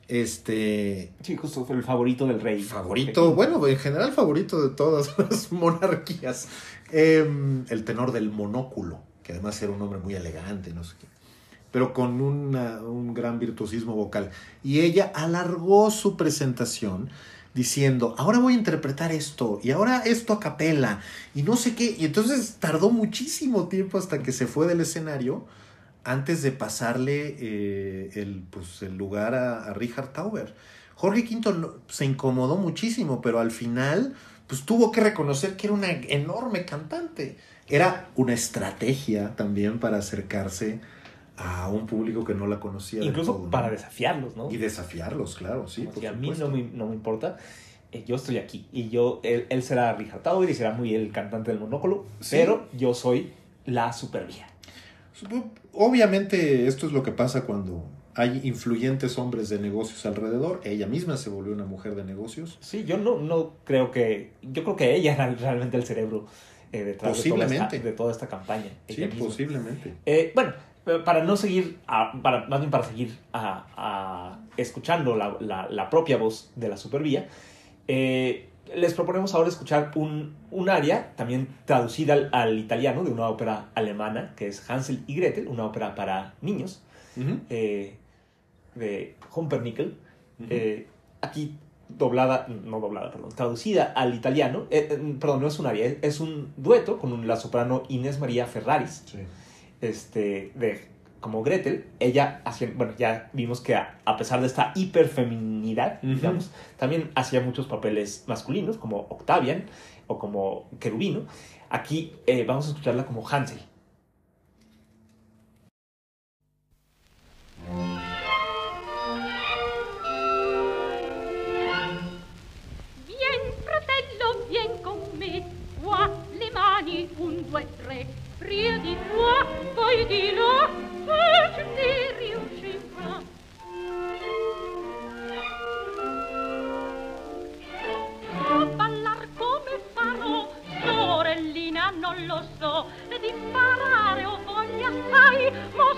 Este, Sí, justo fue el favorito del rey. favorito, bueno, en general favorito de todas las monarquías. Em, el tenor del monóculo, que además era un hombre muy elegante, no sé qué, pero con un gran virtuosismo vocal. Y ella alargó su presentación diciendo, ahora voy a interpretar esto, y ahora esto a capela, y no sé qué. Y entonces tardó muchísimo tiempo hasta que se fue del escenario antes de pasarle eh, el, pues, el lugar a, Richard Tauber. Jorge V se incomodó muchísimo, pero al final pues tuvo que reconocer que era una enorme cantante. Era una estrategia también para acercarse a un público que no la conocía. Incluso todo, ¿no? para desafiarlos, ¿no? Y desafiarlos, claro, sí. Como por si a mí no me, no me importa. eh, yo estoy aquí. Y yo, él, él será Richard Tauber y será muy el cantante del monóculo. Sí. Pero yo soy la supervía. Obviamente esto es lo que pasa cuando hay influyentes hombres de negocios alrededor. Ella misma se volvió una mujer de negocios. Sí, yo no, no creo que. Yo creo que ella era realmente el cerebro eh, detrás de toda, esta, Posiblemente. de toda esta campaña. Sí, misma. posiblemente. Eh, bueno, para no seguir, a- para, más bien para seguir a- a- escuchando la, la- la propia voz de la supervía, eh, les proponemos ahora escuchar un, un aria, también traducida al, al italiano, de una ópera alemana, que es Hansel y Gretel, una ópera para niños, Ujú, eh, de Humpernickel. ujú. Eh, aquí doblada, no doblada, perdón, traducida al italiano, eh, eh, perdón, no es un aria, es, un dueto con la soprano Inés María Ferraris Sí. Este, de, como Gretel, ella hacía, bueno, ya vimos que a, a pesar de esta hiperfeminidad, Ujú. digamos, también hacía muchos papeles masculinos, como Octavian o como Querubino. Aquí eh, vamos a escucharla como Hansel. Non lo so, di imparare ho voglia sai, mostrami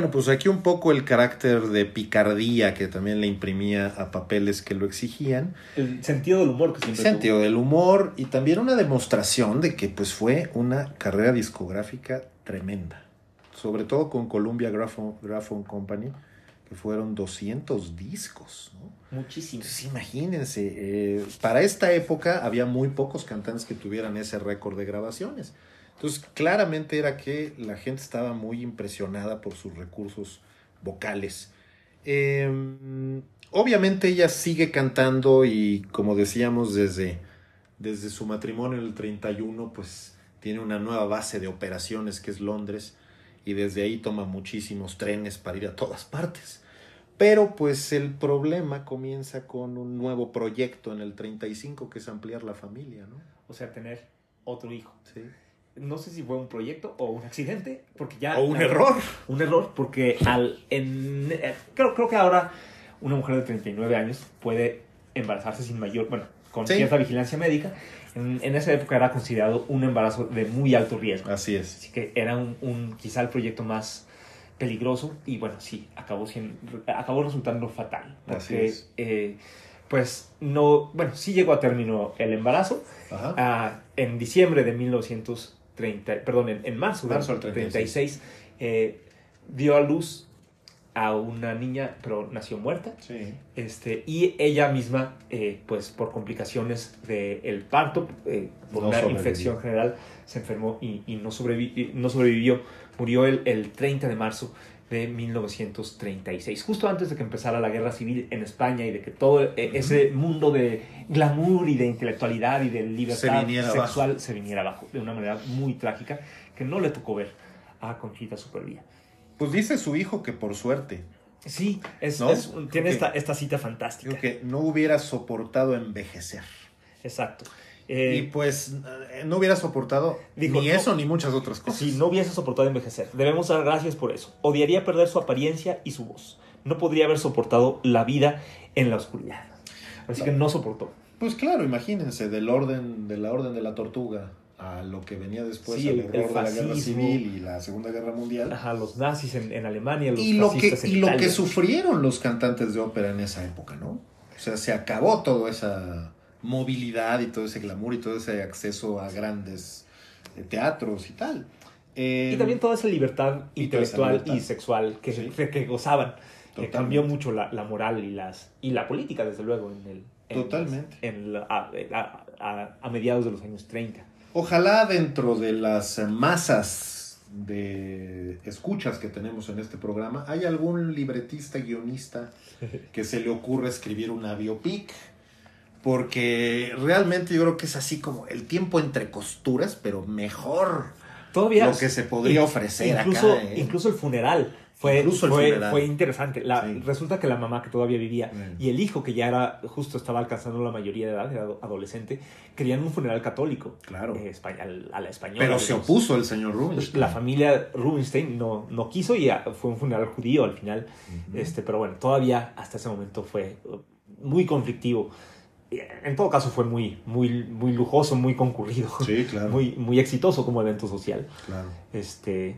Bueno, pues aquí un poco el carácter de picardía que también le imprimía a papeles que lo exigían. El sentido del humor que El siempre sentido del humor y también una demostración de que pues fue una carrera discográfica tremenda. Sobre todo con Columbia Graphon, Graphon Company, que fueron 200 discos. ¿no? tuvo. Muchísimo. Entonces imagínense, eh, para esta época había muy pocos cantantes que tuvieran ese récord de grabaciones. Entonces claramente era que la gente estaba muy impresionada por sus recursos vocales. Eh, obviamente ella sigue cantando y como decíamos desde, desde su matrimonio en el 31 pues tiene una nueva base de operaciones que es Londres y desde ahí toma muchísimos trenes para ir a todas partes. Pero pues el problema comienza con un nuevo proyecto en el 35 que es ampliar la familia, ¿no? O sea, tener otro hijo. Sí. No sé si fue un proyecto o un accidente, porque ya... O un la- error. Un error, porque al, en, eh, creo, creo que ahora una mujer de 39 años puede embarazarse sin mayor, bueno, con Sí. cierta vigilancia médica. En, en esa época era considerado un embarazo de muy alto riesgo. Así es. Así que era un, un- quizá el proyecto más peligroso y bueno, sí, acabó, siendo, acabó resultando fatal. Así Porque, es. eh, pues no, bueno, sí llegó a término el embarazo. Ajá. Ah, en diciembre de 1930, perdón, en, en marzo, Marzo del del 36, eh, dio a luz a una niña, pero nació muerta. Sí. Este, y ella misma, eh, pues por complicaciones del parto, eh, por No una sobrevivió. infección general, se enfermó y, y no, sobrevi- no sobrevivió. Murió el, el 30 de marzo de 1936, justo antes de que empezara la guerra civil en España y de que todo eh, ese mundo de glamour y de intelectualidad y de libertad sexual se viniera abajo de una manera muy trágica que no le tocó ver a Conchita Supervía. Pues dice su hijo que por suerte, Sí, es, ¿No? es un- tiene esta, esta cita fantástica. que no hubiera soportado envejecer. Exacto. Eh, y pues eh, no hubiera soportado Dijo, ni no. eso ni muchas otras cosas. si no hubiese soportado envejecer, debemos dar gracias por eso. Odiaría perder su apariencia y su voz. No podría haber soportado la vida en la oscuridad. Así que no soportó. Pues claro, imagínense, del orden, de la orden de la tortuga a lo que venía después, Sí, al el- horror el de la guerra civil y la Segunda Guerra Mundial. Ajá, los nazis en, en Alemania, los y lo que en y lo que sufrieron los cantantes de ópera en esa época, ¿no? O sea, se acabó toda esa movilidad y todo ese glamour y todo ese acceso a grandes eh, teatros y tal. Eh, Y también toda esa libertad Y toda esa intelectual libertad. y sexual que, Sí. que, que gozaban. Que cambió mucho la, la moral y, las, y la política, desde luego, en el, en- Totalmente. en la- a, a- a- mediados de los años 30. Ojalá dentro de las masas de escuchas que tenemos en este programa haya algún libretista, guionista que se le ocurra escribir una biopic. Porque realmente yo creo que es así como el tiempo entre costuras, pero mejor Todavía lo que se podría ofrecer incluso, acá. ¿eh? Incluso el funeral fue, Incluso el fue, funeral. fue interesante. La- Sí. Resulta que la mamá que todavía vivía y el hijo que ya era justo estaba alcanzando la mayoría de edad, era ado- adolescente, querían un funeral católico. Claro. eh, a la española. pero se opuso el señor Rubinstein. La familia Rubinstein no, no quiso y ah, fue un funeral judío al final. Este, pero bueno, todavía hasta ese momento fue muy conflictivo en todo caso fue muy, muy, muy lujoso, muy concurrido, Sí, claro. muy, muy exitoso como evento social. claro. Este,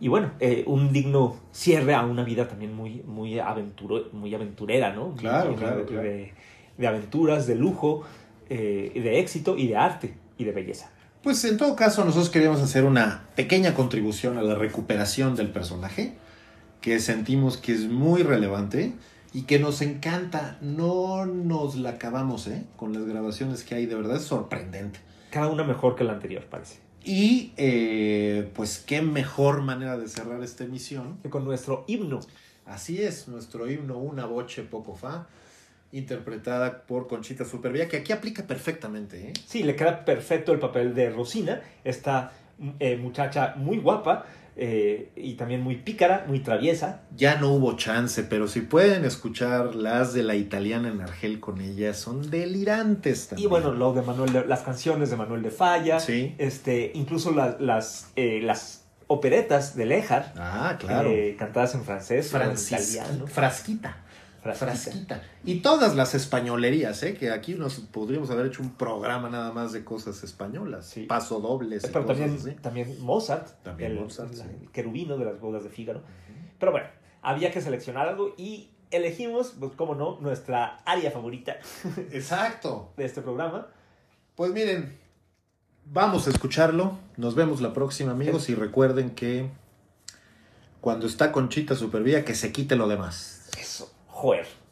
y bueno, eh, un digno cierre a una vida también muy, muy, aventuro, muy aventurera, ¿no? Claro, claro, de, claro. De, de aventuras, de lujo, eh, de éxito y de arte y de belleza. Pues en todo caso nosotros queríamos hacer una pequeña contribución a la recuperación del personaje que sentimos que es muy relevante y que nos encanta. No nos la acabamos, ¿eh? Con las grabaciones que hay, de verdad es sorprendente. Cada una mejor que la anterior, parece. Y eh, pues qué mejor manera de cerrar esta emisión. Y con nuestro himno. Así es, nuestro himno Una Voce Poco Fa, interpretada por Conchita Supervía, que aquí aplica perfectamente, ¿eh? Sí, le queda perfecto el papel de Rosina, esta eh, muchacha muy guapa eh, y también muy pícara, muy traviesa. Ya no hubo chance, pero si pueden escuchar las de la italiana en Argel con ella, son delirantes Y también. bueno, lo de Manuel de- las canciones de Manuel de Falla, Sí. este, incluso la- las, eh, las operetas de Lejar, Ah, claro. eh, cantadas en francés en italiano. Frasquita. Frasquita. Frasquita. Y todas las españolerías, ¿eh? Que aquí nos podríamos haber hecho un programa nada más de cosas españolas. Sí. Paso dobles y Pero cosas también, así. también Mozart, También el, Mozart, sí. el querubino de las bodas de Fígaro. Pero bueno, había que seleccionar algo y elegimos, pues cómo no, nuestra área favorita Exacto. de este programa. Pues miren, vamos a escucharlo. Nos vemos la próxima, amigos. Y recuerden que cuando está Conchita Supervía, que se quite lo demás. Eso, joder.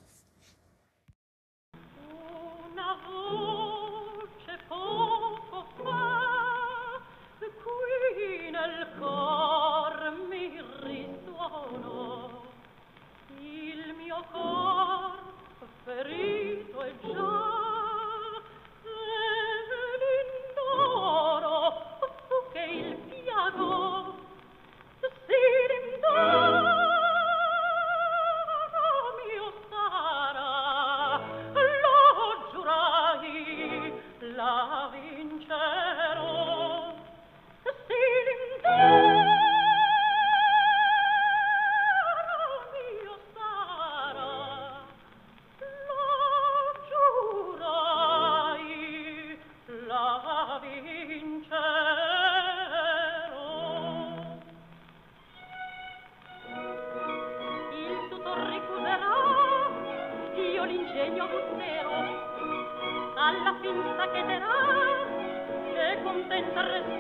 E